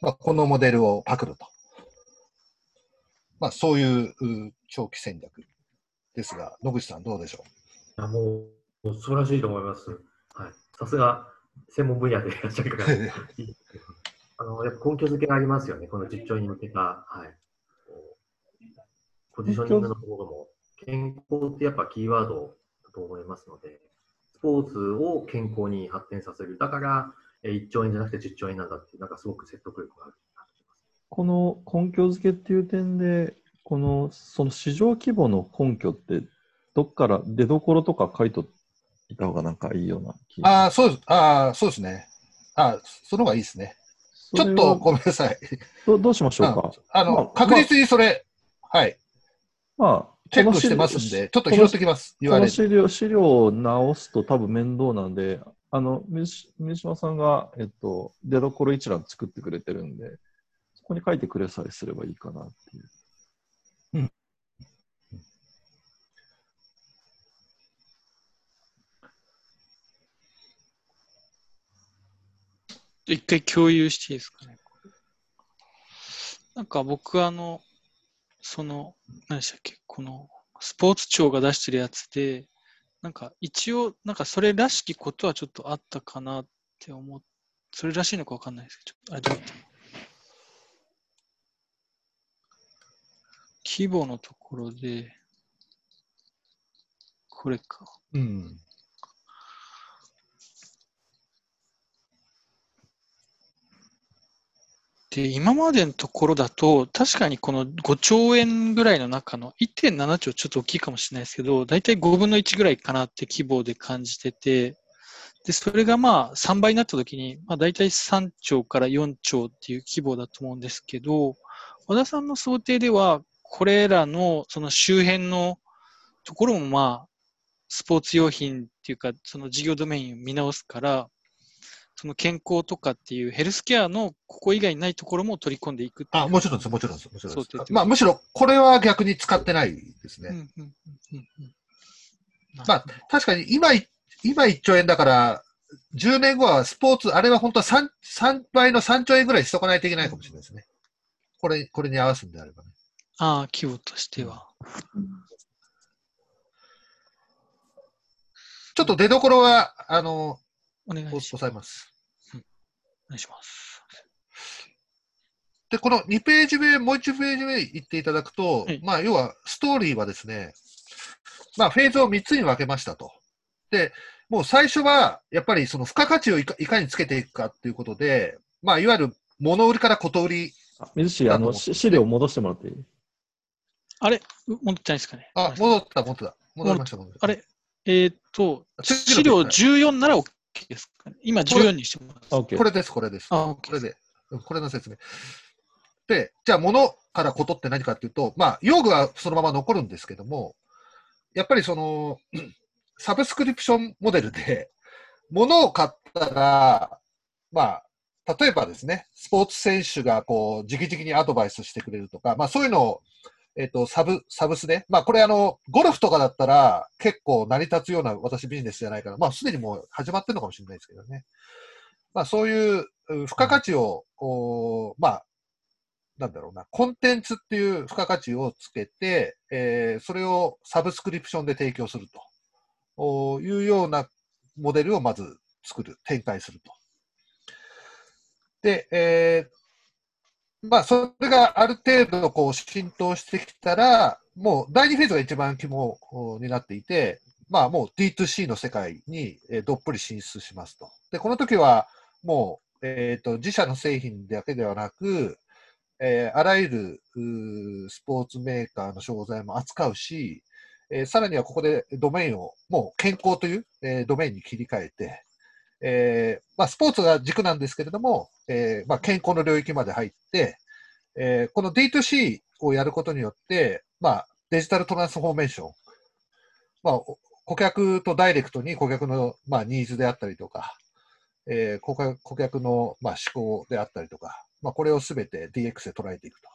まあ、このモデルをパクると。まあ、そういう長期戦略ですが、野口さん、どうでしょう？あもう素晴らしいと思います。はい、さすが専門分野でいらっしゃるからあのやっぱ根拠付けがありますよね、この実調に向けた、はい、ポジショニングのところも、健康ってやっぱキーワードだと思いますので、スポーツを健康に発展させる、だから1兆円じゃなくて10兆円なんだってなんかすごく説得力がある。この根拠付けっていう点で、このその市場規模の根拠って、どっから出どころとか書いといた方がなんかいいような気ああ、そうです。ああ、そうですね。あその方がいいですね。ちょっとごめんなさい。どどうしましょうか？あの、まあ、確実にそれ、まあ、はい。まあ、チェックしてますんで、ちょっと拾ってきます。言われこの資料資料を直すと多分面倒なんで、あの、水島さんが、えっと、出どころ一覧作ってくれてるんで、こに書いてくれさえすればいいかなっていう。うん。一回共有していいですかね？なんか僕あの、その、何でしたっけ、このスポーツ庁が出してるやつで、なんか一応、なんかそれらしきことはちょっとあったかなって思っそれらしいのかわかんないですけど、あれどうって規模のところで、これか。うん。で、今までのところだと、確かにこの5兆円ぐらいの中の1.7兆ちょっと大きいかもしれないですけど、大体5分の1ぐらいかなって規模で感じてて、で、それがまあ3倍になった時に、まあ大体3兆から4兆っていう規模だと思うんですけど、和田さんの想定では、これらのその周辺のところもまあ、スポーツ用品っていうか、その事業ドメインを見直すから、その健康とかっていうヘルスケアのここ以外にないところも取り込んでいくあ、もちろんです、もちろんです。もちろんです。まあ、むしろこれは逆に使ってないですね。まあ、確かに今、今1兆円だから、10年後はスポーツ、あれは本当は 3, 3倍の3兆円ぐらいしとかないといけないかもしれないですね。これ、これに合わすんであればね。ああ、規模としては。ちょっと出どころは、あの、お願いします。願いします。で、この2ページ目、もう1ページ目行っていただくと、はい、まあ、要は、ストーリーはですね、まあ、フェーズを3つに分けましたと。で、もう最初は、やっぱりその付加価値をいかいかにつけていくかっていうことで、まあ、いわゆる物売りからこと売り。水氏、あの、資料戻してもらっていい？あれ？戻ってないですかねあ、戻った、戻った。戻りました、戻った。あれ？えー、っと、資料14なら OK ですかね今14にしてます。これです、これです。あ、これで。これの説明。で、じゃあ、物からことって何かっていうと、まあ、用具はそのまま残るんですけども、やっぱりその、サブスクリプションモデルで、物を買ったら、まあ、例えばですね、スポーツ選手がこう、直々にアドバイスしてくれるとか、まあそういうのをえっ、と、サブ、サブスね。まあ、これあの、ゴルフとかだったら結構成り立つような私ビジネスじゃないかな。まあ、すでにもう始まってるのかもしれないですけどね。まあ、そういう付加価値を、こう、まあ、なんだろうな、コンテンツっていう付加価値をつけて、えー、それをサブスクリプションで提供するというようなモデルをまず作る、展開すると。で、えー、まあ、それがある程度こう浸透してきたら、もう第2フェーズが一番肝になっていて、まあもう D2C の世界にどっぷり進出しますと。で、この時はもう、えっ、ー、と、自社の製品だけではなく、えー、あらゆるスポーツメーカーの商材も扱うし、えー、さらにはここでドメインをもう健康という、えー、ドメインに切り替えて、えー、まあ、スポーツが軸なんですけれども、えー、まあ、健康の領域まで入って、えー、この D2C をやることによって、まあ、デジタルトランスフォーメーション、まあ、顧客とダイレクトに顧客の、まあ、ニーズであったりとか、えー、顧客顧客の、まあ、思考であったりとか、まあ、これをすべて DX で捉えていくと。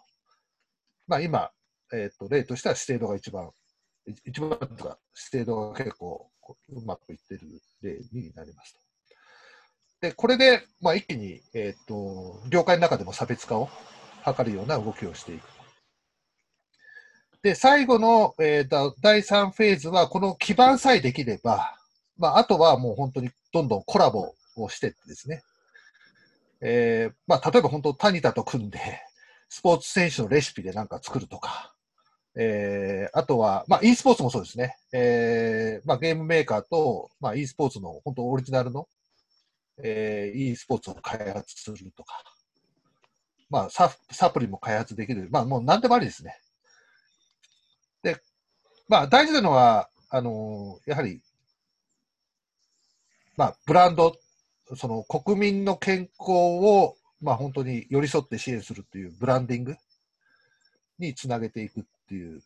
まあ、今、え、ー、と、例としては、指定度が一番、一番とか、指定度が結構うまくいってる例になりますと。で、これで、まあ、一気に、えっ、と、業界の中でも差別化を図るような動きをしていく。で、最後の、えーと第3フェーズは、この基盤さえできれば、まあ、あとはもう本当にどんどんコラボをしてってですね。えーまあ、例えば本当、タニタと組んで、スポーツ選手のレシピでなんか作るとか、えー、あとは、まあ、e スポーツもそうですね。えー、まあ、ゲームメーカーと、まあ、e スポーツの本当オリジナルの、えー、e スポーツを開発するとか、まあサ、サプリも開発できる。まあ、もう何でもありですね。で、まあ、大事なのは、あのやはり、まあ、ブランド、その国民の健康を、まあ、本当に寄り添って支援するというブランディングにつなげていくっていう、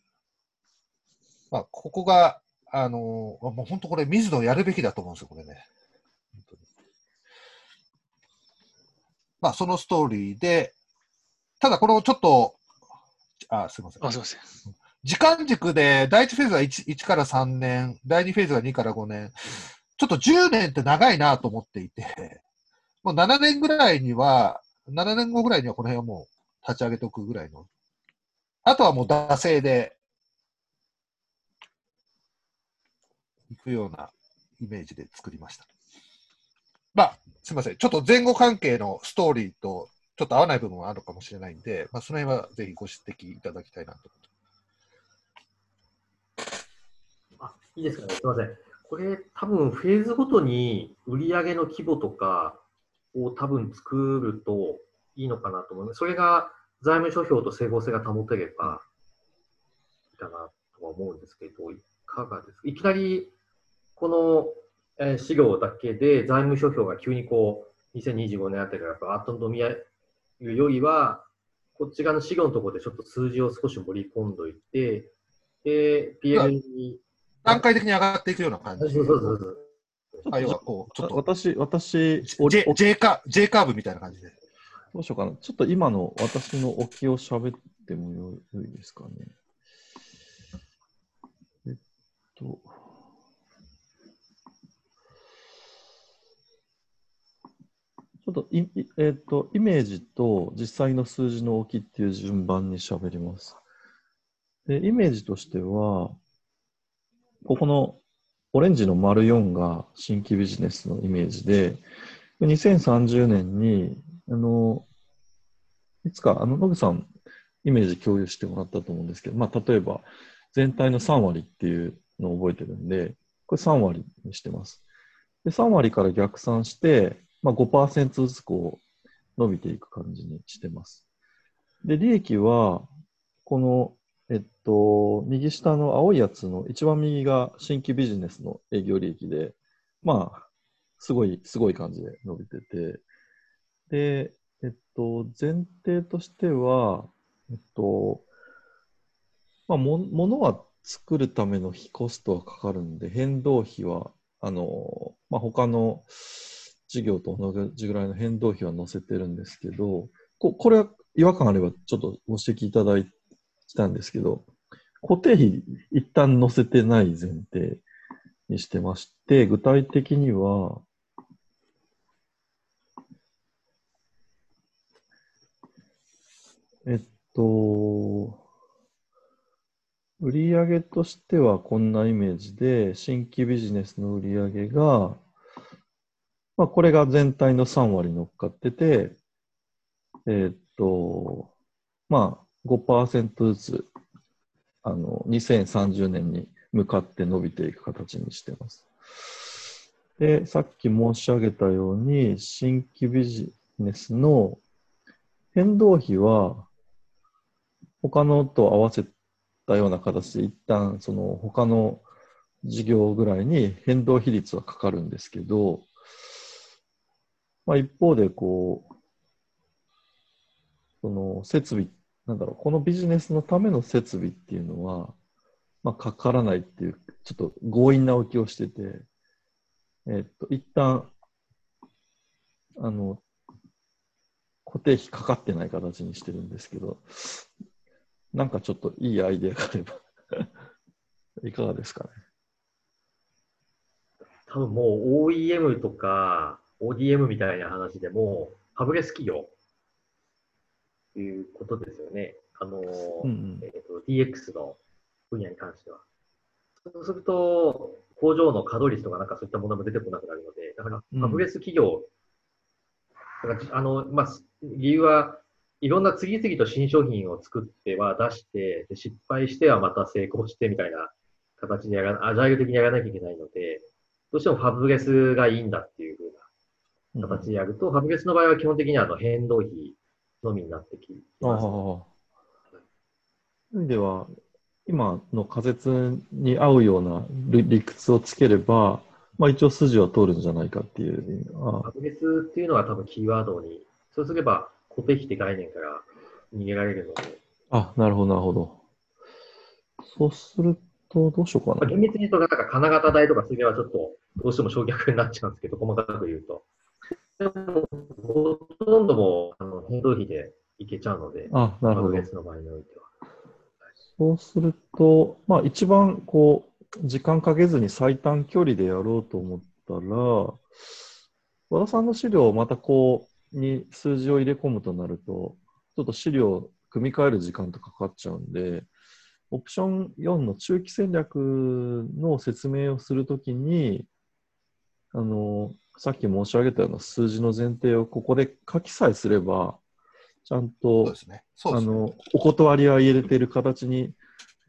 まあ、ここが、あのもう本当これ、水野やるべきだと思うんですよ、これね。本当にまあ、そのストーリーで、ただこのちょっと、あ、すみません。あ、すいません。時間軸で、第1フェーズは 1, 1から3年、第2フェーズが2から5年、ちょっと10年って長いなと思っていて、もう7年ぐらいには、7年後ぐらいにはこの辺はもう立ち上げておくぐらいの。あとはもう惰性で行くようなイメージで作りました。まあ、すみません。ちょっと前後関係のストーリーとちょっと合わない部分はあるかもしれないんで、まあ、その辺はぜひご指摘いただきたいなと。あいいですかね、すみません。これ、多分フェーズごとに売上の規模とかを多分作るといいのかなと思います。それが財務諸表と整合性が保てればいいかなとは思うんですけど、いかがですか？いきなりこの、えー資料だけで財務諸表が急にこう、2025年あたりからバーッと伸びるよりは、こっち側の資料のところでちょっと数字を少し盛り込んどいて、で、PL に、段階的に上がっていくような感じ。そうそうそうそう。あ要はこう、ちょっと私、私、J, J, カ J カーブみたいな感じで。どうしようかな。ちょっと今の私の置きを喋ってもよよいですかね。えっと。ょっとい、えっと、イメージと実際の数字の置きいっていう順番に喋ります。で、イメージとしては、ここのオレンジの丸4が新規ビジネスのイメージで、2030年にあの、いつか、あの、ノグさん、イメージ共有してもらったと思うんですけど、まあ、例えば、全体の3割っていうのを覚えてるんで、これ3割にしてます。で、3割から逆算して、まあ、5%ずつこう、伸びていく感じにしてます。で、利益は、この、えっと、右下の青いやつの一番右が新規ビジネスの営業利益で、まあ、すごい、すごい感じで伸びてて、で、えっと、前提としては、えっと、まあ、も、ものは作るための費コストはかかるんで、変動費は、あの、まあ、他の事業と同じぐらいの変動費は載せてるんですけど、ここれは違和感あればちょっとご指摘いただいたんですけど、固定費一旦載せてない前提にしてまして、具体的には、えっと、売上としてはこんなイメージで、新規ビジネスの売上が、まあ、これが全体の3割乗っかってて、えっと、まあ、5%ずつ、あの、2030年に向かって伸びていく形にしてます。で、さっき申し上げたように、新規ビジネスの変動費は、他のと合わせたような形で、一旦その他の事業ぐらいに変動比率はかかるんですけど、まあ、一方でこう、その設備、なんだろう、このビジネスのための設備っていうのは、まあ、かからないっていう、ちょっと強引な置きをしてて、えっと、一旦、あの、固定費かかってない形にしてるんですけど、なんかちょっといいアイデアがあれば いかがですかね。多分もう OEM とか、ODM みたいな話でも、ファブレス企業ということですよね。あの、うんうんえっ、と、DX の分野に関しては。そうすると、工場の稼働率とかなんかそういったものも出てこなくなるので、だから、うんファブレス企業、だからあの、まあ、理由は、いろんな次々と新商品を作っては出して、で失敗してはまた成功してみたいな形にやら、アジャイル的にやらなきゃいけないので、どうしてもファブレスがいいんだっていうふう形でやると、ファブレスの場合は基本的にはあの変動費のみになってきます。味では、今の仮説に合うような理理屈をつければ、まあ一応筋は通るんじゃないかっていう。あファブレスっていうのが多分キーワードに、そうすれば固定費って概念から逃げられるので、あ、なるほど、なるほど。そうすると、どうしようかまあ、な。厳密に言うと、なんか金型代とかそれはちょっとどうしても焼却になっちゃうんですけど、細かく言うと。でも、ほとんどもうあの変動費でいけちゃうので、あ、なるほどファブレ。スの場合においては。そうすると、まあ一番こう、時間かけずに最短距離でやろうと思ったら、和田さんの資料をまたこう、に数字を入れ込むとなると、ちょっと資料を組み替える時間とかかっちゃうんで、オプション4の中期戦略の説明をするときに、あの、さっき申し上げたような数字の前提をここで書きさえすれば、ちゃんとそうですね。あの、お断りは入れている形に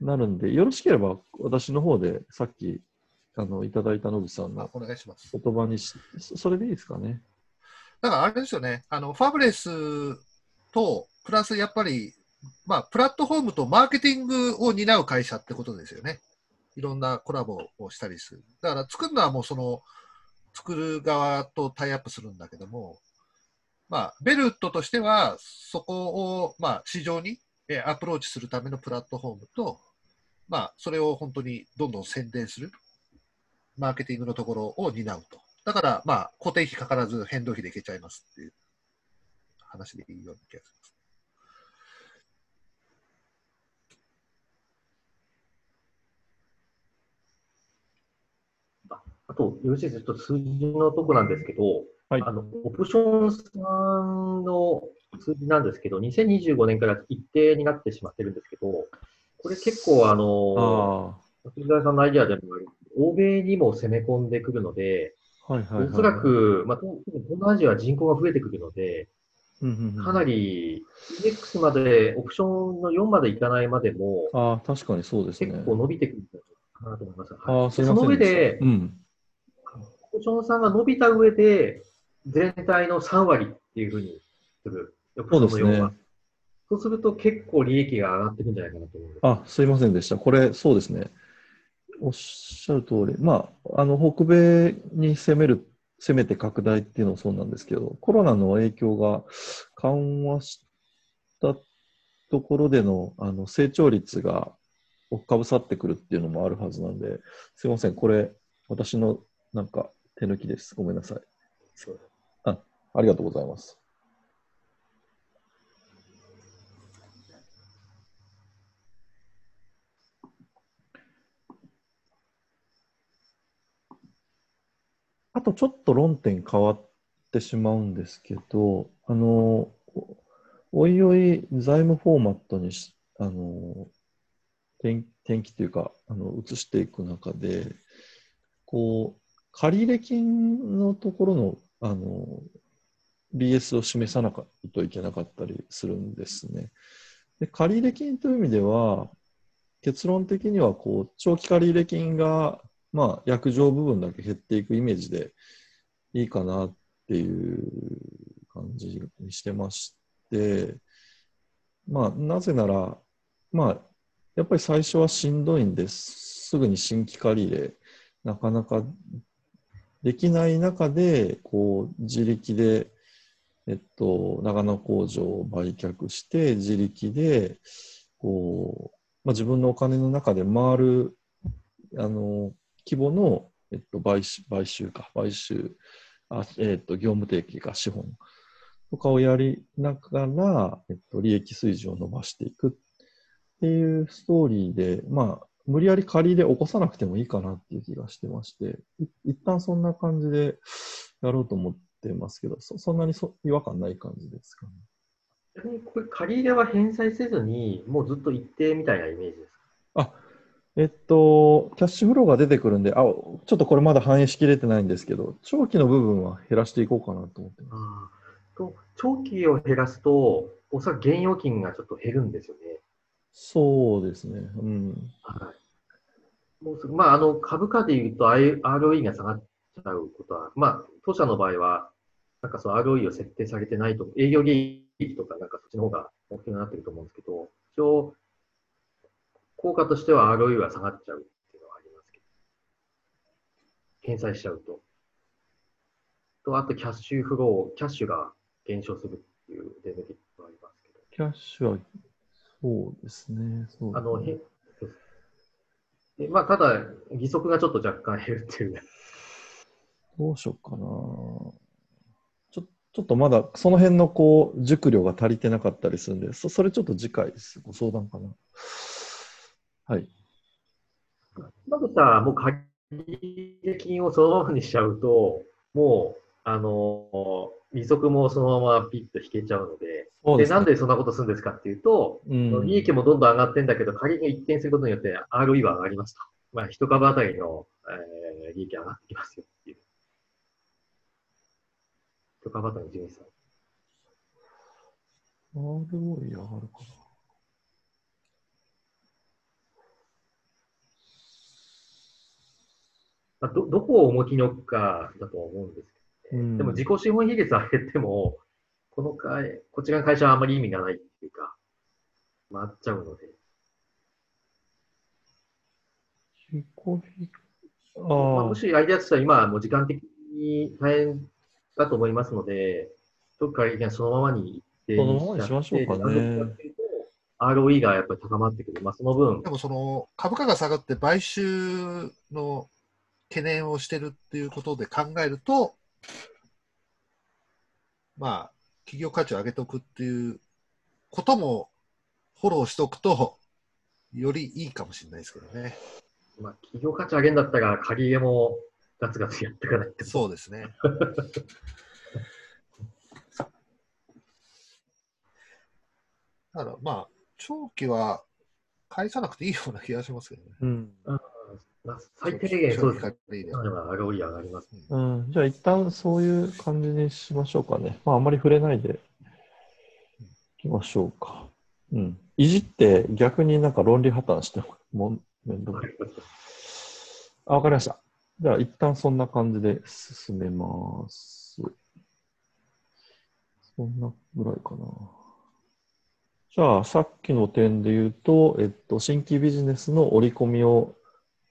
なるんで、よろしければ私の方でさっきあのいただいた野口さんあのお願いします。言葉にし、そそれでいいですかね。だからあれですよね、あのファブレスと、プラスやっぱり、まあ、プラットフォームとマーケティングを担う会社ってことですよね。いろんなコラボをしたりする。だから作るのはもうその、作る側とタイアップするんだけども、まあ、ベルトとしては、そこを、まあ、市場にアプローチするためのプラットフォームと、まあ、それを本当にどんどん宣伝する、マーケティングのところを担うと。だから、まあ、固定費かからず変動費でいけちゃいますっていう話でいいような気がします。あと、よろしいですか、ちょっと数字のとこなんですけど、はいあの、オプションさんの数字なんですけど、2025年から一定になってしまってるんですけど、これ結構あの、あ藤沢さんのアイデアでもある、欧米にも攻め込んでくるので、あ、はいはいはい。おそらく、まあ、東南アジアは人口が増えてくるので、うんうんうん、かなり EX まで、オプションの4までいかないまでも、ああ、確かにそうですね。結構伸びてくるかなと思います。ああ、すみませんその上。で、うん。オプションさんが伸びた上で、全体の3割っていうふうにする。そうですねオプションの4はそうすると結構利益が上がっていくんじゃないかなと思うんです。あ、すいませんでした。これ、そうですね。おっしゃる通り。まあ、あの、北米に攻める、攻めて拡大っていうのもそうなんですけど、コロナの影響が緩和したところでの、あの、成長率が追っかぶさってくるっていうのもあるはずなんで、すいません。これ、私のなんか手抜きです。ごめんなさい。そうあ、ありがとうございます。あとちょっと論点変わってしまうんですけど、あの、おおいおい財務フォーマットにし、あの、転転記というか、あの、移していく中で、こう、借入金のところの、あの、BS を示さなかといけなかったりするんですね。で借入金という意味では、結論的にはこう長期借入金が、まあ、約定部分だけ減っていくイメージでいいかなっていう感じにしてまして、まあ、なぜなら、まあ、やっぱり最初はしんどいんです。すぐに新規借り入れ、なかなかできない中で、こう、自力で、えっと、長野工場を売却して、自力で、こう、まあ、自分のお金の中で回る、あの、規模の、えっと、買収、買収か、買収、あえっと、業務提携か、資本とかをやりながら、えっと、利益水準を伸ばしていくっていうストーリーで、まあ、無理やり借りで起こさなくてもいいかなっていう気がしてまして、い一旦そんな感じでやろうと思っってますけど、そそんなにそ違和感ない感じですかね。これ借り入れは返済せずに、もうずっと一定みたいなイメージですか？えっと、キャッシュフローが出てくるんで、あ、ちょっとこれまだ反映しきれてないんですけど、長期の部分は減らしていこうかなと思ってます。と長期を減らすと、おそらく現預金がちょっと減るんですよね。そうですね。うん。はい。もうすぐまあ、あの、株価で言うと ROE が下がっちゃうことは、まあ、当社の場合は、なんかその ROE を設定されてないと、営業利益とかなんかそっちの方が大きくなってると思うんですけど、一応、効果としては ROE は下がっちゃうっていうのはありますけど、返済しちゃうと。と、あとキャッシュフロー、キャッシュが減少するっていうデメリットがありますけど。キャッシュは、そうですね。そうあの、へでまあ、ただ、義足がちょっと若干減るっていう。どうしようかな。ちょちょっとまだその辺のこう熟慮が足りてなかったりするんで、そそれちょっと次回ですご相談かな。はい。まずさ、もう借入金をそのままにしちゃうと、もう、あの、利息もそのままピッと引けちゃうので、で、ねなんでそんなことするんですかっていうと、うん利益もどんどん上がってんだけど、借りが一転することによって ROE は上がりますと。まあ、一株当たりの、えー利益上がってきますよっていう。一株当たりの純資産。ROE 上がるかな。まあ、ど、どこを重きに置くかだとは思うんですけど、ねうんでも自己資本比率上げても、この会、こちらの会社はあまり意味がないっていうか、回っちゃうので。自己比あまあ、あもしアイデアとしては今はもう時間的に大変だと思いますので、どっかはそのままにそのままにしましょうかね ROE がやっぱり高まってくる。まあ、その分で、もその株価が下がって買収の懸念をしてるっていうことで考えると、まあ、企業価値を上げておくっていうこともフォローしておくと、よりいいかもしれないですけどね。まあ、企業価値上げるんだったら、借り入れもガツガツやっていかないと。そうですね。だからまあ、長期は返さなくていいような気がしますけどね。うん。まあ、最低限そうですね。長期借り入れ今のが ROE 上がります。うん、じゃあ一旦そういう感じにしましょうかね。まああんまり触れないでいきましょうか。うん。いじって逆になんか論理破綻してももうめんどくさい。あ、わかりました。じゃあ一旦そんな感じで進めます。そんなぐらいかな。じゃあさっきの点で言うと、えっと、新規ビジネスの織り込みを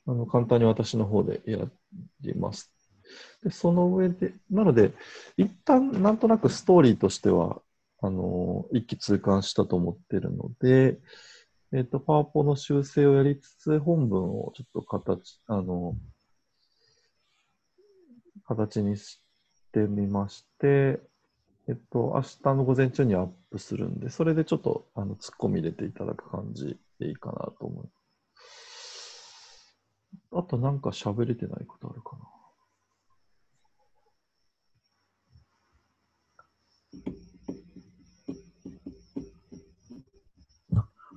あの簡単に私の方でやります。で、その上で、なので、一旦なんとなくストーリーとしては、あの、一気通貫したと思ってるので、えっ、と、パワポの修正をやりつつ、本文をちょっと形、あの、形にしてみまして、えっと、明日の午前中にアップするんで、それでちょっと、あの、突っ込み入れていただく感じでいいかなと思います。あとなんか喋れてないことあるかな。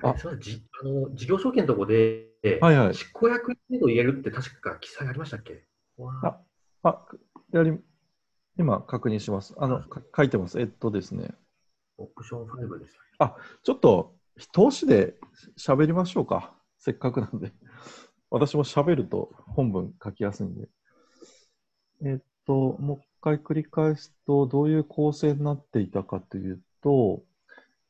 あそれはじあの事業証券のとこで、はいはい。執行役員を入れるって確か記載ありましたっけ？ああ、やり、今確認します。あの、か書いてます。えっとですね。オプション5でした。ちょっと、投資で喋りましょうか。せっかくなんで。私も喋ると本文書きやすいんで。えっと、もう一回繰り返すと、どういう構成になっていたかというと、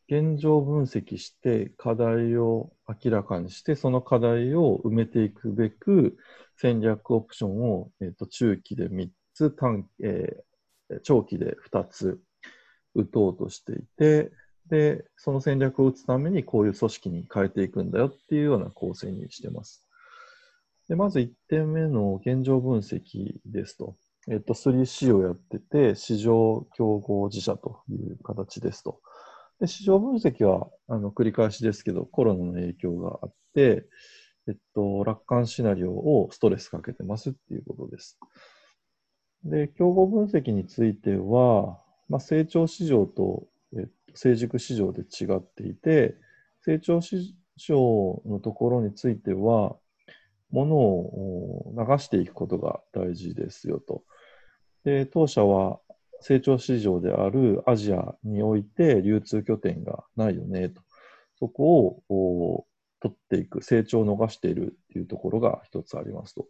現状分析して課題を明らかにして、その課題を埋めていくべく、戦略オプションを、えっと中期で3つ短、えー長期で2つ打とうとしていて、で、その戦略を打つためにこういう組織に変えていくんだよっていうような構成にしてます。でまず1点目の現状分析ですと。えっと、3C をやってて、市場競合自社という形ですと。で市場分析はあの繰り返しですけど、コロナの影響があって、えっと、楽観シナリオをストレスかけてますっていうことです。で、競合分析については、まあ、成長市場と、えっと、成熟市場で違っていて、成長市場のところについては、ものを流していくことが大事ですよと。で、当社は成長市場であるアジアにおいて流通拠点がないよねと。そこを取っていく、成長を逃しているっていうところが一つありますと。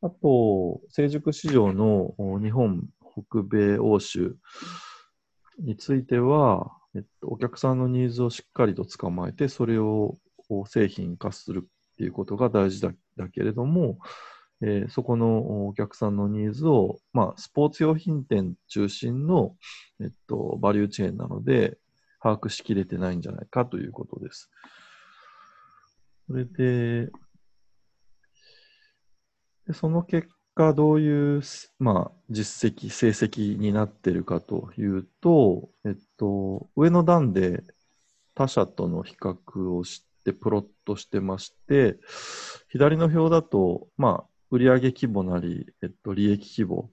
あと、成熟市場の日本、北米、欧州については、えっと、お客さんのニーズをしっかりと捕まえて、それを製品化するっていうことが大事だだけれども、えー、そこのお客さんのニーズを、まあ、スポーツ用品店中心の、えっと、バリューチェーンなので、把握しきれてないんじゃないかということです。それで、でその結果、どういう、まあ、実績、成績になっているかというと、えっと、上の段で他社との比較をしてプロットしてまして、左の表だと、まあ、売上規模なり、えっと、利益規模、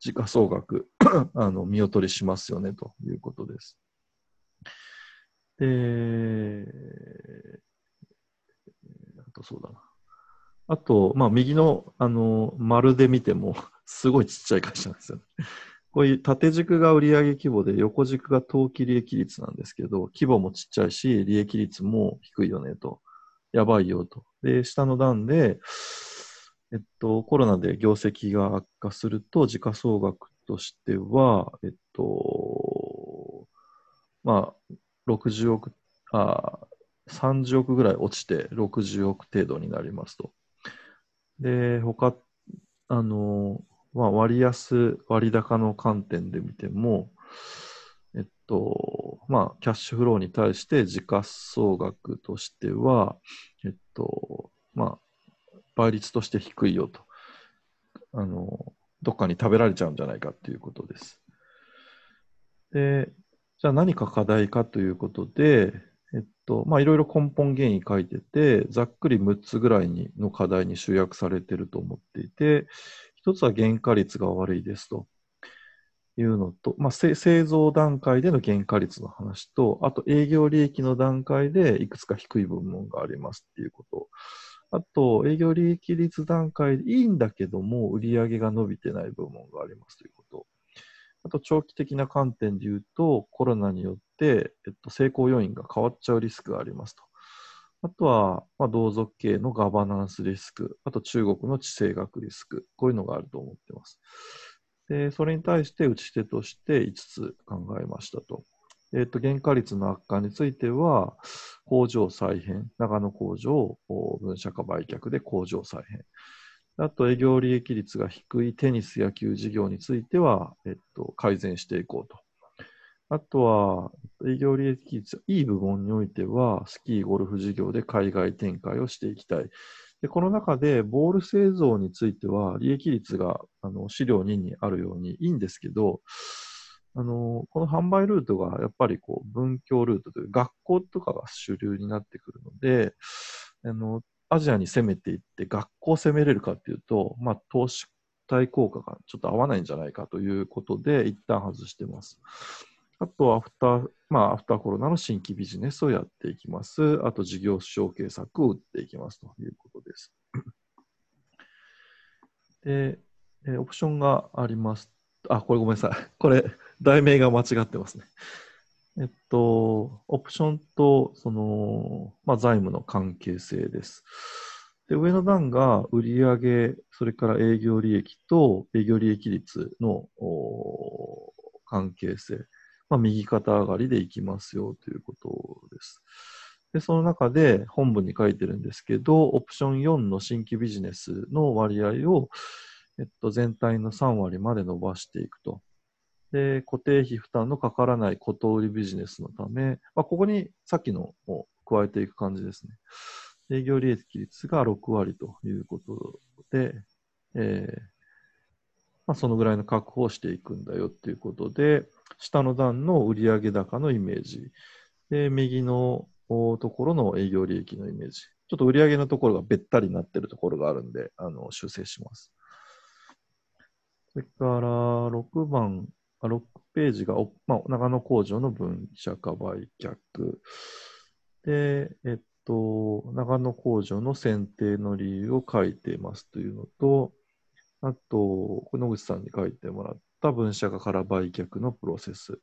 時価総額 あの見劣りしますよねということです。で、あとそうだな。あと、まあ、右の、あの、丸で見ても、すごいちっちゃい会社なんですよね。こういう縦軸が売上規模で、横軸が当期利益率なんですけど、規模もちっちゃいし、利益率も低いよねと。やばいよと。で、下の段で、えっと、コロナで業績が悪化すると、時価総額としては、えっと、まあ、60億、あ30億ぐらい落ちて60億程度になりますと。で、他、あの、まあ、割安、割高の観点で見ても、えっと、まあ、キャッシュフローに対して時価総額としては、えっと、まあ、倍率として低いよと。あの、どっかに食べられちゃうんじゃないかっていうことです。で、じゃあ何か課題かということで、えっと、まあ、いろいろ根本原因書いてて、ざっくり6つぐらいにの課題に集約されてると思っていて、一つは原価率が悪いですというのと、まあ、製造段階での原価率の話と、あと営業利益の段階でいくつか低い部門がありますっていうこと。あと、営業利益率段階でいいんだけども、売上が伸びてない部門がありますということ。あと、長期的な観点で言うと、コロナによって、えっと、成功要因が変わっちゃうリスクがありますと。あとは、まあ、同族系のガバナンスリスク、あと中国の地政学リスク、こういうのがあると思っています。で、それに対して打ち手として5つ考えましたと。えっ、と、原価率の悪化については、工場再編、長野工場分社化売却で工場再編。あと、営業利益率が低いテニス野球事業については、えっと、改善していこうと。あとは、営業利益率、いい部門においては、スキー、ゴルフ事業で海外展開をしていきたい。でこの中で、ボール製造については、利益率があの資料2にあるようにいいんですけど、あのこの販売ルートがやっぱりこう文教ルートという学校とかが主流になってくるので、あのアジアに攻めていって学校を攻めれるかっていうと、まあ、投資対効果がちょっと合わないんじゃないかということで、一旦外してます。あとアフター、まあ、アフターコロナの新規ビジネスをやっていきます。あと事業承継策を打っていきますということです。で、えオプションがあります。あ、これごめんなさい。これ、題名が間違ってますね。えっと、オプションと、その、まあ、財務の関係性です。で、上の段が売上、それから営業利益と営業利益率の関係性。まあ、右肩上がりでいきますよということです。で、その中で本文に書いてるんですけど、オプション4の新規ビジネスの割合を、えっと、全体の3割まで伸ばしていくと。で、固定費負担のかからないこと売りビジネスのため、まあ、ここにさっきのを加えていく感じですね。営業利益率が6割ということで、えーまあ、そのぐらいの確保をしていくんだよっていうことで、下の段の売上高のイメージ、で右のところの営業利益のイメージ、ちょっと売上のところがべったりになってるところがあるんで、あの修正します。それから6番、6ページが、まあ、長野工場の分社化売却。で、えっと、長野工場の選定の理由を書いていますというのと、あと、野口さんに書いてもらった分社化から売却のプロセス。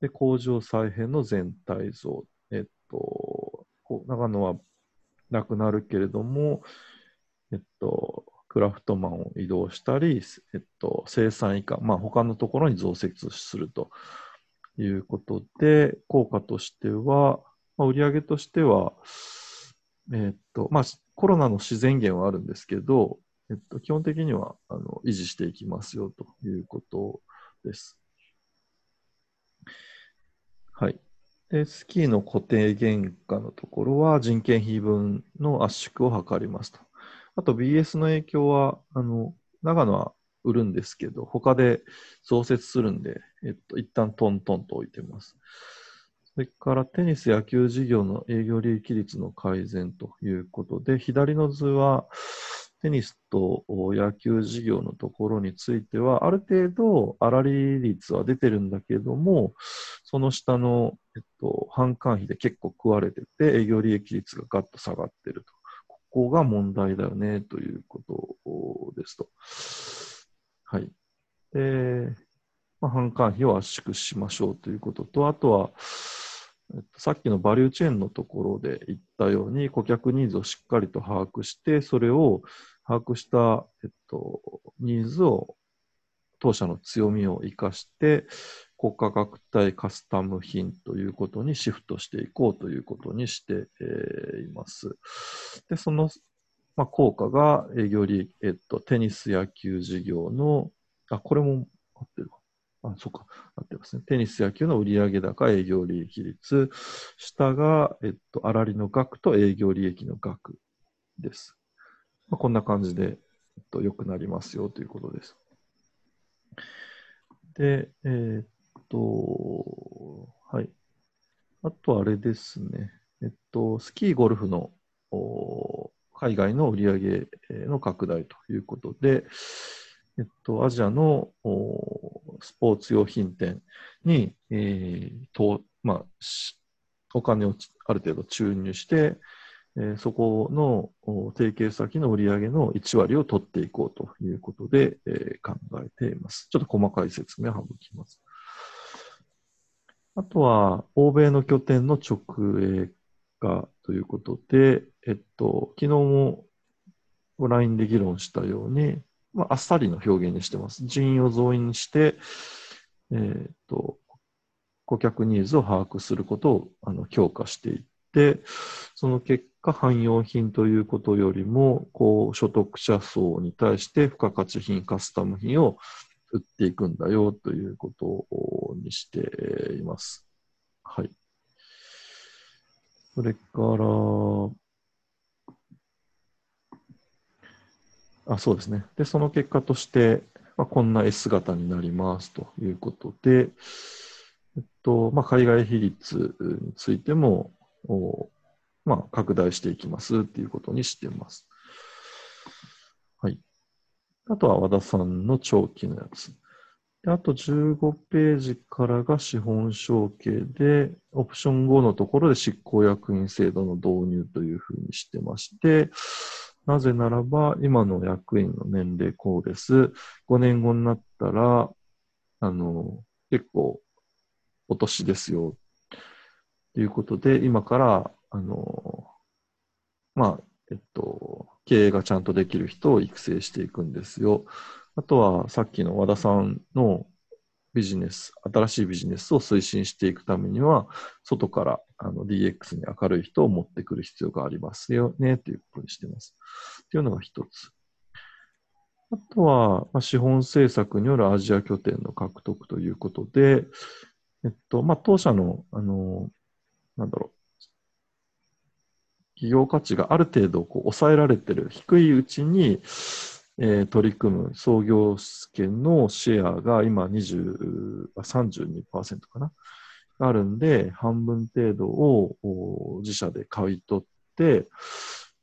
で、工場再編の全体像。えっと、こう長野はなくなるけれども、えっと、クラフトマンを移動したり、えっと、生産以下、まあ、他のところに増設するということで、効果としては、まあ、売上としては、えっと、まあ、コロナの自然減はあるんですけど、えっと、基本的にはあの維持していきますよということです。はい。で、スキーの固定原価のところは人件費分の圧縮を図りますと。あと BS の影響は、あの、長野は売るんですけど、他で増設するんで、えっと、一旦トントンと置いてます。それからテニス野球事業の営業利益率の改善ということで、左の図は、テニスと野球事業のところについては、ある程度、粗利率は出てるんだけども、その下の、えっと、販管費で結構食われてて、営業利益率がガッと下がってると。ここが問題だよね、ということですと。はい。で、まあ、販管費を圧縮しましょうということと、あとは、えっと、さっきのバリューチェーンのところで言ったように、顧客ニーズをしっかりと把握して、それを把握した、えっと、ニーズを当社の強みを生かして、高価格帯カスタム品ということにシフトしていこうということにして、います。で、その、まあ、効果が営業利益、えっと、テニス野球事業の、あ、これも合ってるか。あ、そっか、合ってますね。テニス野球の売上高営業利益率。下が、えっと、粗利の額と営業利益の額です。まあ、こんな感じで、えっと、良くなりますよということです。で、えー、っと、はい。あとあれですね。えっと、スキーゴルフの海外の売り上げの拡大ということで、えっと、アジアのスポーツ用品店に、えーとまあ、お金をある程度注入して、え、そこの提携先の売り上げの1割を取っていこうということで、え、考えています。ちょっと細かい説明を省きます。あとは、欧米の拠点の直営化ということで、えっと、昨日も LINE で議論したように、まあ、あっさりの表現にしてます。人員を増員して、えっと、顧客ニーズを把握することをあの強化していって、その結果、汎用品ということよりも、高所得者層に対して付加価値品、カスタム品を売っていくんだよということにしています。はい。それから、あそうですね。で、その結果として、まあ、こんな S 型になりますということで、えっとまあ、海外比率についても、まあ、拡大していきますっていうことにしています。はい。あとは和田さんの長期のやつ。であと15ページからが資本承継で、オプション5のところで執行役員制度の導入というふうにしてまして、なぜならば、今の役員の年齢こうです。5年後になったら、あの、結構、お年ですよ。ということで、今から、あの、まあ、えっと、経営がちゃんとできる人を育成していくんですよ。あとは、さっきの和田さんのビジネス、新しいビジネスを推進していくためには、外からあの DX に明るい人を持ってくる必要がありますよね、ということにしてます。というのが一つ。あとは、まあ、資本政策によるアジア拠点の獲得ということで、えっと、まあ、当社の、あの、なんだろう、企業価値がある程度こう抑えられてる、低いうちに、えー、取り組む創業権のシェアが今20、32%かな？あるんで、半分程度を自社で買い取って、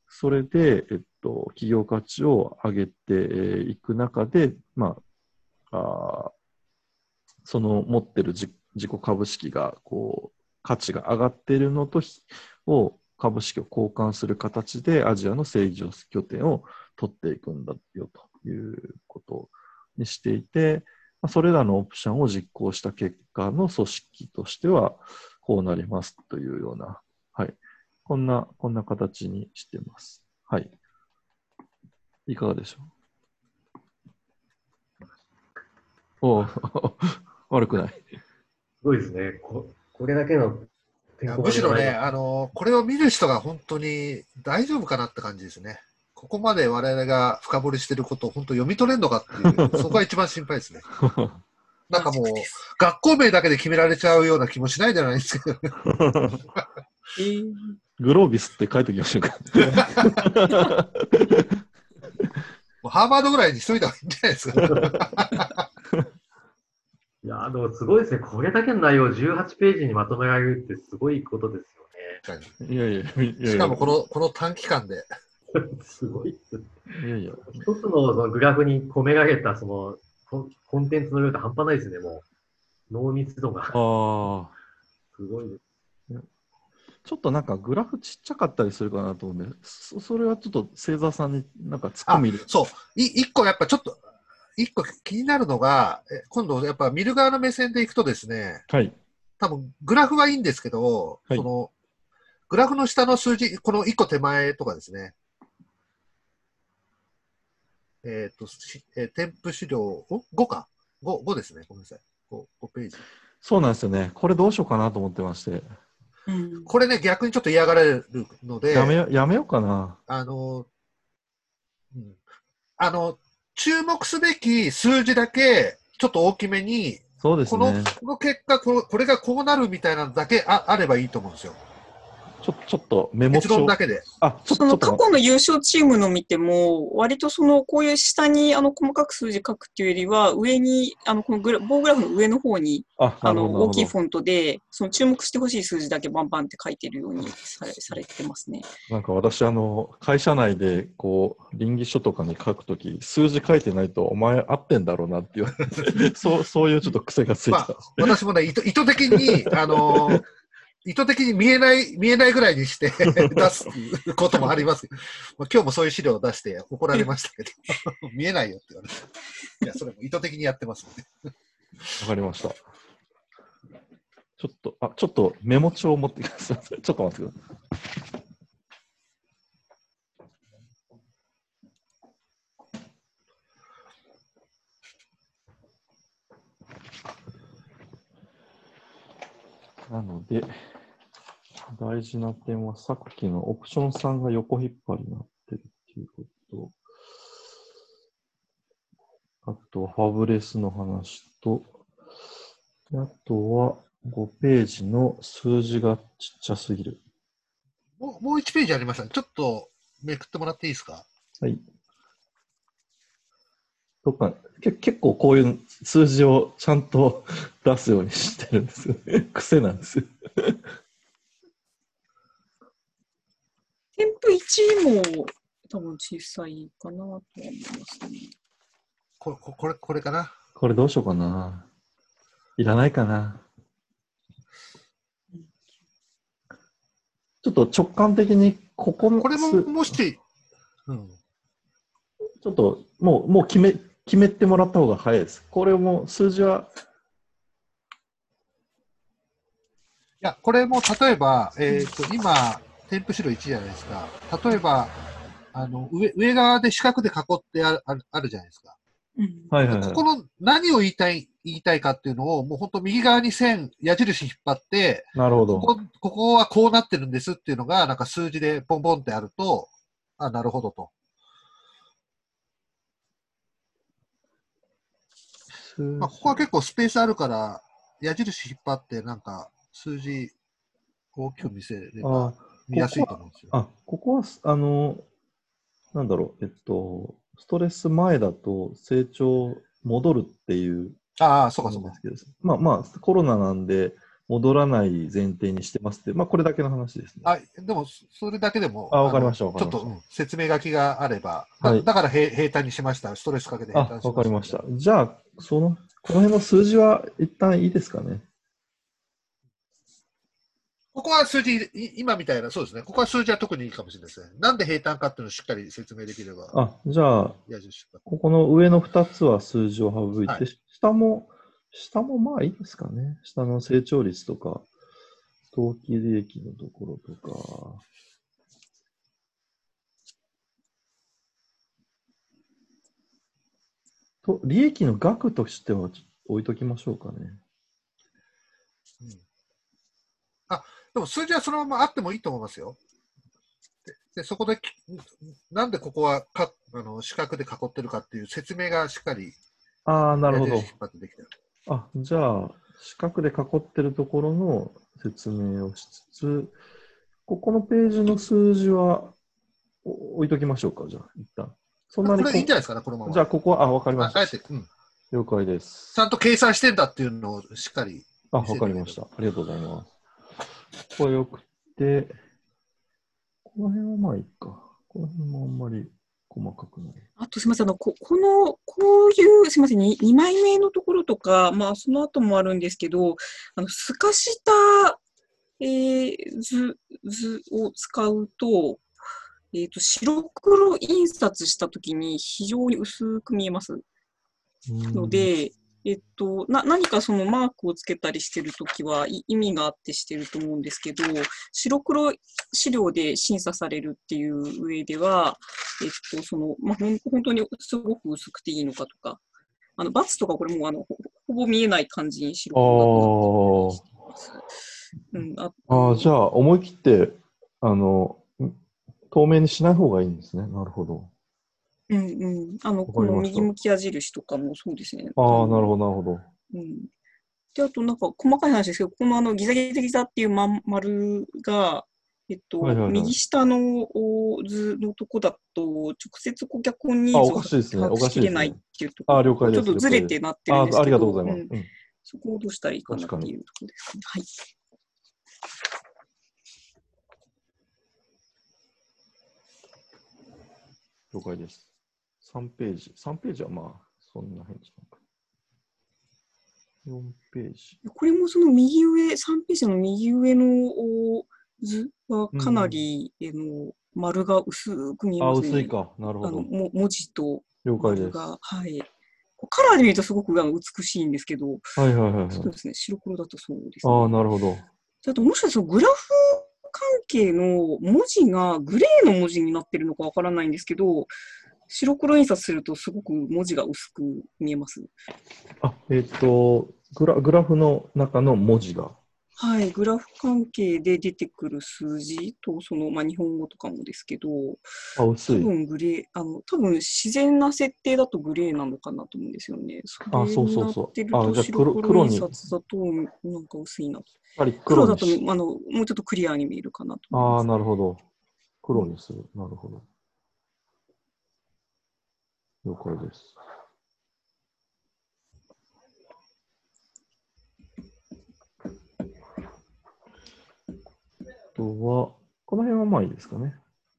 それで、えっと、企業価値を上げていく中で、まあ、あその持ってる自己株式がこう価値が上がっているのとひを株式を交換する形でアジアの政治拠点を取っていくんだよということにしていて、まあそれらのオプションを実行した結果の組織としてはこうなりますというような、はい、こんな、こんな形にしてます。はい。いかがでしょう？お 悪くない。すごいですね。ここれだけのむしろね、あのこれを見る人が本当に大丈夫かなって感じですね。ここまで我々が深掘りしてることを本当読み取れるのかっていう、そこが一番心配ですね。なんかもう、学校名だけで決められちゃうような気もしないじゃないですけど、グロービスって書いておきましょうか。ハーバードぐらいにしといた方がいいんじゃないですか。いやーでもすごいですね。これだけの内容を18ページにまとめられるってすごいことですよね。いやいやいやいやしかもこのこの短期間で。すごいっす。いやいや。一つのそのグラフに込められたそのコンコンテンツの量って半端ないですね、もう。濃密度がああ。すごいです。ちょっとなんかグラフちっちゃかったりするかなと思うんで、そそれはちょっと星座さんになんか突っ込み入れそう。い一個やっぱちょっと、一個気になるのが、え今度やっぱ見る側の目線でいくとですね、はい。多分グラフはいいんですけど、はいその、グラフの下の数字、この一個手前とかですね、えっ、と、しえー添付資料、お ?5 か？5, 5ですね。ごめんなさい。5, 5ページ。そうなんですよね。これどうしようかなと思ってまして。うんこれね、逆にちょっと嫌がられるので、やめよやめようかな。あの、うん、あの、注目すべき数字だけ、ちょっと大きめに、そうですこの、ね。この結果こ、これがこうなるみたいなのだけああればいいと思うんですよ。ちょちょっとメモ帳。だけで。あ、そのっと待過去の優勝チームの見ても、割とそのこういう下にあの細かく数字書くっていうよりは、上に、あのこのグラ棒グラフの上の方にあ、の大きいフォントで、その注目してほしい数字だけバンバンって書いてるようにされされてますね。なんか私、あの、会社内で、こう、倫理書とかに書くとき、数字書いてないと、お前合ってんだろうなって言われて、そう、そういうちょっと癖がついてた。まあ、私もね、意図意図的に、あのー 意図的に見えない、見えないぐらいにして 出すこともあります。まあ、今日もそういう資料を出して怒られましたけど、見えないよって言われて。いや、それも意図的にやってますので。わかりました。ちょっと、あ、ちょっとメモ帳を持ってきます。ちょっと待ってください。なので、大事な点はさっきのオプション3が横引っ張りになってるっていうこと。あと、ファブレスの話と、あとは5ページの数字がちっちゃすぎる。もうもう1ページありましたね。ちょっとめくってもらっていいですか？はい。とか、け結構こういう数字をちゃんと出すようにしてるんですよね。癖なんですよ。添付1も多分小さいかなとは思いますね。こここれ、これかな？これどうしようかな。いらないかな。ちょっと直感的にここのこれも、数もし、うん。ちょっともう、もう決め、決めてもらった方が早いです。これも数字は、いや、これも例えば、えっ、と、今、添付資料1じゃないですか。例えば、あの、上、上側で四角で囲ってあるあるあるじゃないですか。うんはいはいはい。ここの何を言いたい、言いたいかっていうのを、もう本当右側に線、矢印引っ張って、なるほど。ここ、ここはこうなってるんですっていうのが、なんか数字でポンポンってあると、あ、なるほどと。まあ、ここは結構スペースあるから、矢印引っ張って、なんか数字大きく見せればあ見やすいと思うんですよ。あ、ここは、あの、なんだろう、えっと、ストレス前だと成長戻るっていうああ、そうかそうかまあまあ、コロナなんで戻らない前提にしてますって、まあこれだけの話ですね。あ、でも、それだけでも、あわかりましたちょっと、うん説明書きがあれば、だはいだから平平坦にしました。ストレスかけて平あ坦に、しわかりました。じゃあ、その、この辺の数字は一旦いいですかね。ここは数字、い今みたいな、そうですね。ここは数字は特にいいかもしれないですね。なんで平坦かっていうのをしっかり説明できれば。あ、じゃあ、ここの上の2つは数字を省いて、はい下も、下もまあいいですかね。下の成長率とか、当期利益のところとか。と利益の額としては置いときましょうかね。うんあ、でも数字はそのままあってもいいと思いますよ。で、でそこでき、なんでここはかあの四角で囲ってるかっていう説明がしっかり、ああ、なるほど。あ、じゃあ、四角で囲ってるところの説明をしつつ、ここのページの数字はお置いときましょうか、じゃあ、一旦。そんなにここれいいんじゃないですかね、このまま。じゃあ、ここは、あ、わかりましたああえ。て、うん。了解です。ちゃんと計算してんだっていうのをしっかり。あ、わかりました。ありがとうございます。ここはよくて、この辺はまあいいか。この辺もあんまり細かくない。あとすみません、あのここの、こういう、すみません、2, 枚目のところとか、まあ、その後もあるんですけど、あの透かした、えー図図を使うと、えー、と白黒印刷したときに非常に薄く見えますので、えっと、な何かそのマークをつけたりしてるときは意味があってしてると思うんですけど、白黒資料で審査されるっていう上では、えっと、その、まあ、ほん本当にすごく薄くていいのかとか、あの、バツとかこれもあのほぼ見えない感じに白黒がなってます。うん、ああ、じゃあ、思い切って、あの、透明にしない方がいいんですね。なるほど。うんうん。あの、わこの右向き矢印とかもそうですね。ああ、なるほど、なるほど。うん。で、あとなんか細かい話ですけど、このあのギザギザギザっていうまん丸が、えっと、はいはいはい右下のお図のとこだと、直接顧客ニあ、ーズをおかしいですね。把握しきれないっね。ていうところあ了解ですちょっとずれてなってるんあですけど、ありがとうございます。うんうんそこをどうしたらいいかなっていうところですね。はい。了解です。3ページ。3ページはまあ、そんな変じゃないか。4ページ。これもその右上、3ページの右上のお図はかなり、えの丸が薄く見えあ、ますね。薄いか。なるほど。も文字と了解です。丸が、はい。カラーで見るとすごくあの美しいんですけど、はいはいはいはい。そうですね、白黒だとそうですね。ああ、なるほど。あともしかしたらグラフ関係の文字がグレーの文字になってるのかわからないんですけど、白黒印刷するとすごく文字が薄く見えます。あ、えっ、とグラ、グラフの中の文字が。はい、グラフ関係で出てくる数字と、その、まあ、日本語とかもですけど、あ、薄い。多分グレー、あの、多分自然な設定だとグレーなのかなと思うんですよね。あれそうそうそうあじゃ黒黒印刷だとなんか薄いな。やっぱり黒だとあのもうちょっとクリアに見えるかなとああ、思います。なるほど。黒にする。なるほど。了解です。あとは、この辺はまあいいですかね。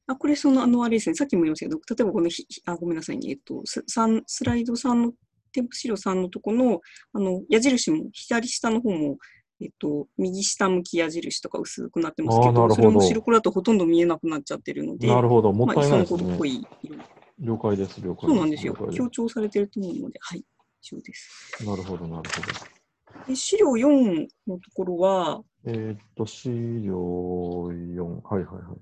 あ、これその、あの、あれですね、さっきも言いましたけど、例えばこのひ、ひあ、ごめんなさいね、えっと、ス三スライド3の、添付資料3のとこの、あの、矢印も、左下の方も、えっと、右下向き矢印とか薄くなってますけど、どそれも白黒だとほとんど見えなくなっちゃってるので、なるほど。もまあ、ったいないです磯の子っぽね。い色。了解です。了解。そうなんですよ強調されてると思うので、はい、以上です。なるほど、なるほど。で資料4のところは、えーっと、資料4。はいはいはい。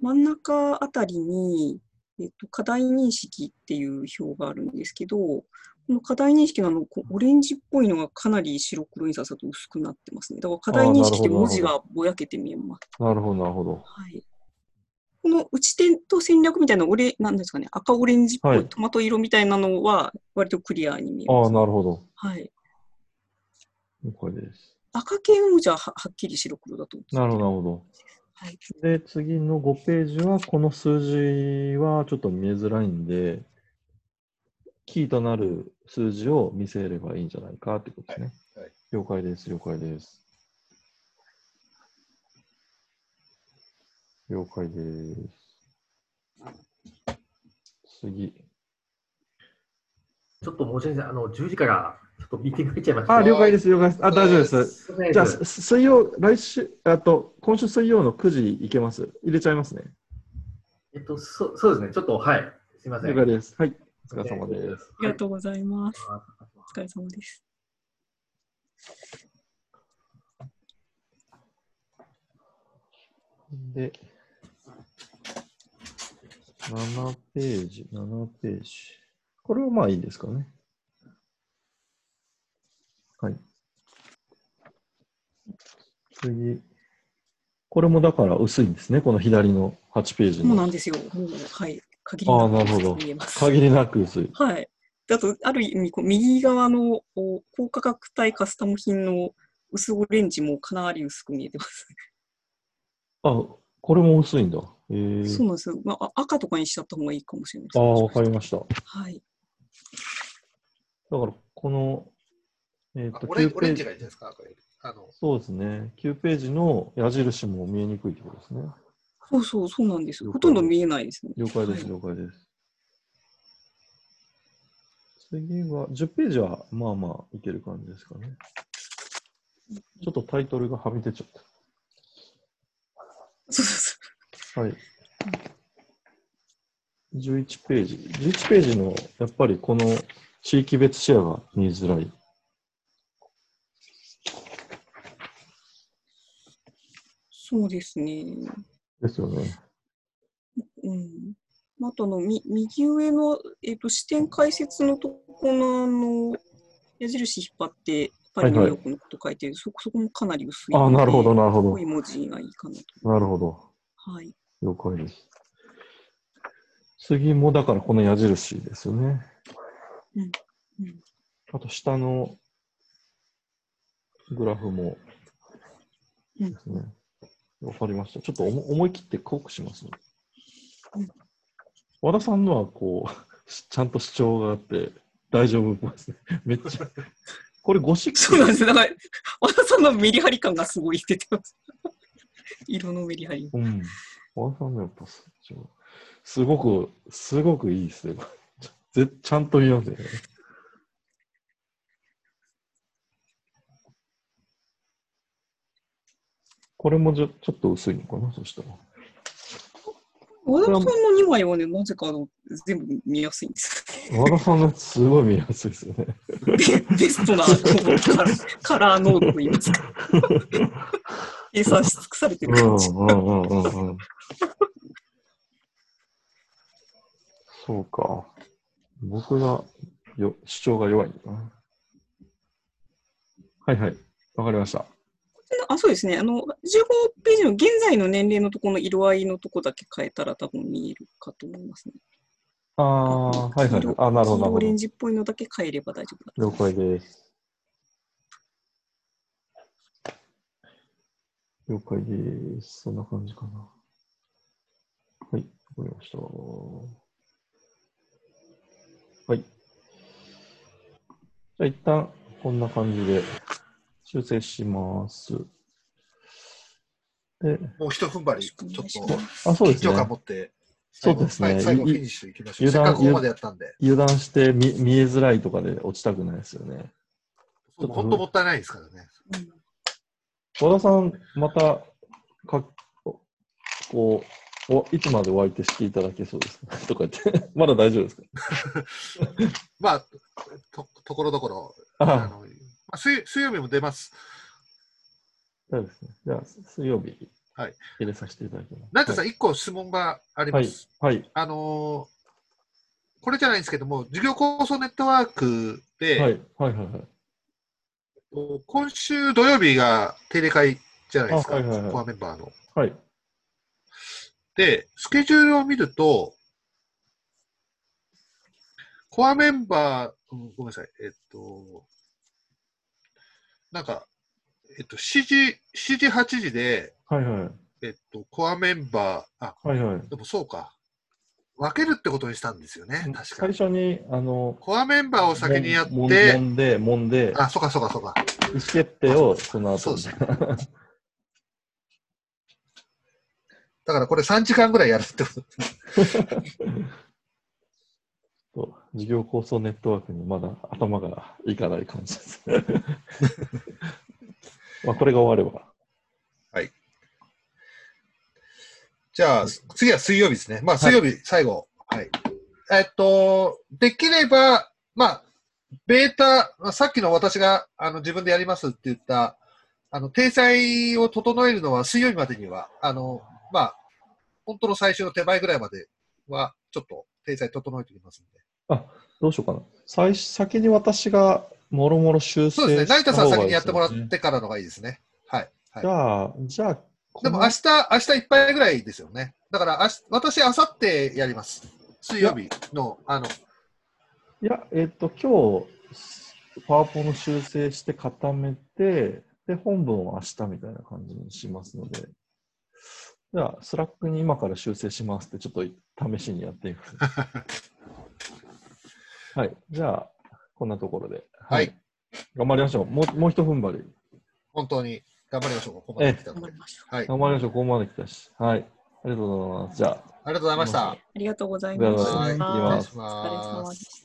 真ん中あたりに、えっと、課題認識っていう表があるんですけど、この課題認識のあのオレンジっぽいのがかなり白黒印刷だと薄くなってますね。だから課題認識であーなるほど文字がぼやけて見えます。なるほど、なるほど。はい。この打ち点と戦略みたいなオレ、なんですかね、赤オレンジっぽはいいトマト色みたいなのは割とクリアに見えああ、ます。なるほど。はい。了解です。赤系の文字はははっきり白黒だと。なるほど、なるほど。はい。で、次の5ページは、この数字はちょっと見えづらいんで、キーとなる数字を見せればいいんじゃないかってことですね。はいはい了解です、了解です。了解です。次。ちょっと申し訳ない。あの、10時から、ちょっとミーティング入っちゃいました。あ、了解です、了解です。あ、大丈夫です。じゃあ、す水曜、来週、あと、今週水曜の9時いけます？入れちゃいますね。えっと、そそうですね。ちょっと、はい。すいません。了解です。はい。お疲れ様です。ありがとうございます。はいお疲れ様です。で、7ページ、7ページ。これはまあいいですかね。はい。次。これもだから薄いんですね、この左の8ページそうなの。んですよ。もう、はい。限りああ、なくなるほど見えます。。限りなく薄い。はい。あと、ある意味、こう右側の高価格帯カスタム品の薄オレンジもかなり薄く見えてます。あ、これも薄いんだ。えー、そうなんですよ。まあ、あ赤とかにしちゃった方がいいかもしれないああ、わでかりました。だかはい。ら、この、えっ、と、9あオレンオレンページ、ジがいいですか、これ。あの、そうですね。9ページの矢印も見えにくいってことですね。そうそう、そうなんですほとんど見えないですね。了解です、はい了解です。次は、10ページはまあまあいける感じですかね。ちょっとタイトルがはみ出ちゃっそうそうた。はい。11ページ。11ページの、やっぱりこの地域別シェアが見づらい。そう。そうですね。ですよね。うん。あとあの、み右上の、えっと視点解説のとこのあの矢印引っ張って、パリニューヨークのこと書いてる、そこそこもかなり薄い。ああ、なるほど、なるほど濃い。文字がいいかなと。なるほど。はい。了解です。次もだからこの矢印ですよね。うんうんあと下のグラフもうんですね。わかりました。ちょっと思思い切って濃くしますね。うん和田さんのはこう、し ちゃんと主張があって大丈夫っぽいですね。めっちゃ。これゴシック？そうなんです。だから、和田さんのメリハリ感がすごい出てます。色のメリハリ。うん。和田さんのやっぱすすごく、すごくいいですね。ぜちゃんと見ますよね。これもじゃちょっと薄いのかな、そしたら。和田さんの2枚はね、なぜかあの全部見やすいんです。和田さんのすごい見やすいですよね。ベベストなカラーノードといいますか。計算し尽くされてうる感じ。んうんうんうんうん。そうか。僕がよ主張が弱いんだな。はいはい。わかりました。あ、そうですね。あの、15ページの現在の年齢のところの色合いのとこだけ変えたら多分見えるかと思いますね。ああ、はいはい。あ、なるほど、なるほど黄オレン。ジっぽいのだけ変えれば大丈夫了解です。了解です。そんな感じかな。はい、わかりました。はい。じゃあ一旦こんな感じで修正します。で、もう一踏ん張り、ちょっと、あ、そうですね緊張感。持って、そうですね最後フィニッシュいきましょう。油断せっかくここまでやったんで、油断して見見えづらいとかで落ちたくないですよね。本当もったいないですからね。うん和田さん、また、かこうお、いつまでお相手していただけそうですか？とか言って、まだ大丈夫ですか？まあ、とところどころ、ああのまあ、水水曜日も出ます。大丈夫ですね。じゃあ、水曜日、はい入れさせていただきます。成田さん、一個質問があります。はい。はい。あのーこれじゃないんですけども、事業構想ネットワークで、はい。はい。はい。はい。今週土曜日が定例会じゃないですか、あはいはいはいコアメンバーの。はい。で、スケジュールを見ると、コアメンバー、うんごめんなさい、えっと、なんか、えっと、7時、7時、8時で、はい。はい。えっと、コアメンバー、あ、はい。はい。でもそうか。分けるってことにしたんですよね、確か最に。初に、あの、コアメンバーを先にやっもんても、んで、もんで、あ、そうかそうかそうか。意思決定をその後そうですね。だからこれ3時間ぐらいやるってこと。と事業構想ネットワークにまだ頭がいかない感じです。まあこれが終われば。じゃあ、次は水曜日ですね。まあ、水曜日、最後。はい。えっと、できれば、まあ、ベータ、まあさっきの私があの自分でやりますって言った、あの、体裁を整えるのは水曜日までには、あの、まあ、本当の最終の手前ぐらいまでは、ちょっと体裁整えておきますんで。あ、どうしようかな。最初先に私がもろもろ修正そうですね。成田さん先にやってもらってからのがいいですね。はい。はいじゃあ、じゃあ、でも明日、明日いっぱいぐらいですよね。だから明日、私、明後日やります。水曜日の、あの、いや、えっ、と、今日、パワポの修正して固めて、で、本文は明日みたいな感じにしますので、じゃあ、 Slack に今から修正しますって、ちょっと試しにやってみます。はい。じゃあ、こんなところで。はい。頑張りましょう。もう、もう一踏ん張り。本当に頑張りましょう。ここまで来たので頑張り。ましょう。はい。頑張りましょう。ここまで来たし。はい。ありがとうございます。じゃあ、ありがとうございました。ありがとうございました。お疲れ様でした。